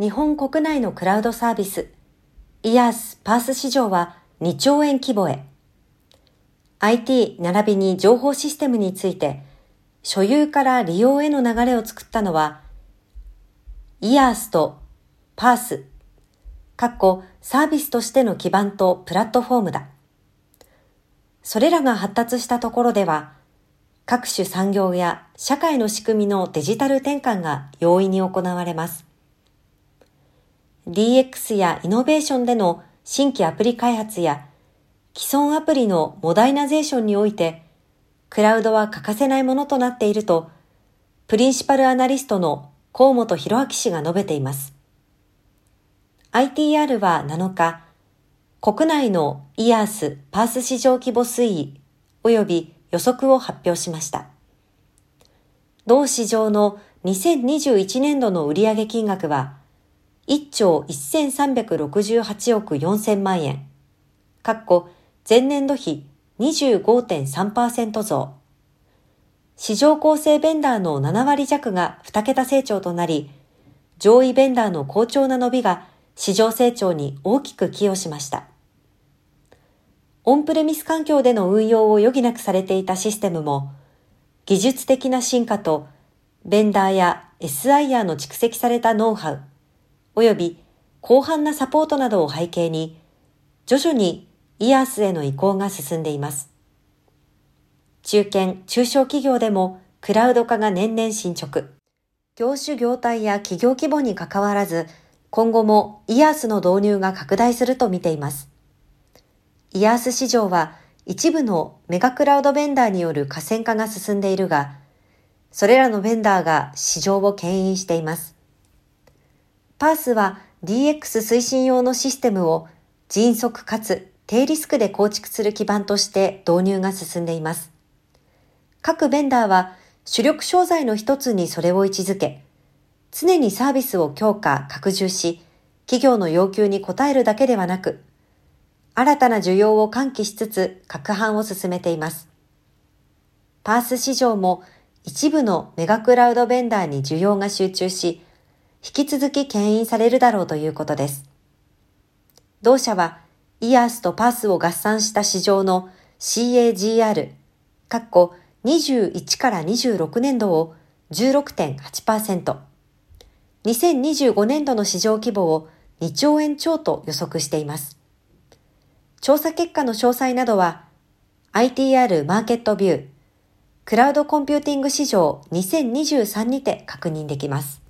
日本国内のクラウドサービス、イアースパース市場は2兆円規模へ。IT 並びに情報システムについて、所有から利用への流れを作ったのは、イアースとパース、かっこサービスとしての基盤とプラットフォームだ。それらが発達したところでは、各種産業や社会の仕組みのデジタル転換が容易に行われます。DX やイノベーションでの新規アプリ開発や既存アプリのモダイナゼーションにおいて、クラウドは欠かせないものとなっていると、プリンシパルアナリストの河本博明氏が述べています。ITR は7日、国内のイヤースパース市場規模推移及び予測を発表しました。同市場の2021年度の売上金額は1兆1368億4000万円、かっこ前年度比25.3%増。市場構成ベンダーの7割弱が2桁成長となり、上位ベンダーの好調な伸びが市場成長に大きく寄与しました。オンプレミス環境での運用を余儀なくされていたシステムも、技術的な進化と、ベンダーや SIR の蓄積されたノウハウ、及び広範なサポートなどを背景に、徐々にイヤースへの移行が進んでいます。中堅・中小企業でもクラウド化が年々進捗。業種業態や企業規模に関わらず、今後もイヤースの導入が拡大すると見ています。イヤース市場は一部のメガクラウドベンダーによる河川化が進んでいるが、それらのベンダーが市場を牽引しています。パースは DX 推進用のシステムを迅速かつ低リスクで構築する基盤として導入が進んでいます。各ベンダーは主力商材の一つにそれを位置づけ、常にサービスを強化、拡充し、企業の要求に応えるだけではなく、新たな需要を喚起しつつ、拡販を進めています。パース市場も一部のメガクラウドベンダーに需要が集中し、引き続き牽引されるだろうということです。同社は、イヤースとパースを合算した市場の CAGR、括弧21から26年度を16.8%、2025年度の市場規模を2兆円超と予測しています。調査結果の詳細などは ITR マーケットビュー、クラウドコンピューティング市場2023にて確認できます。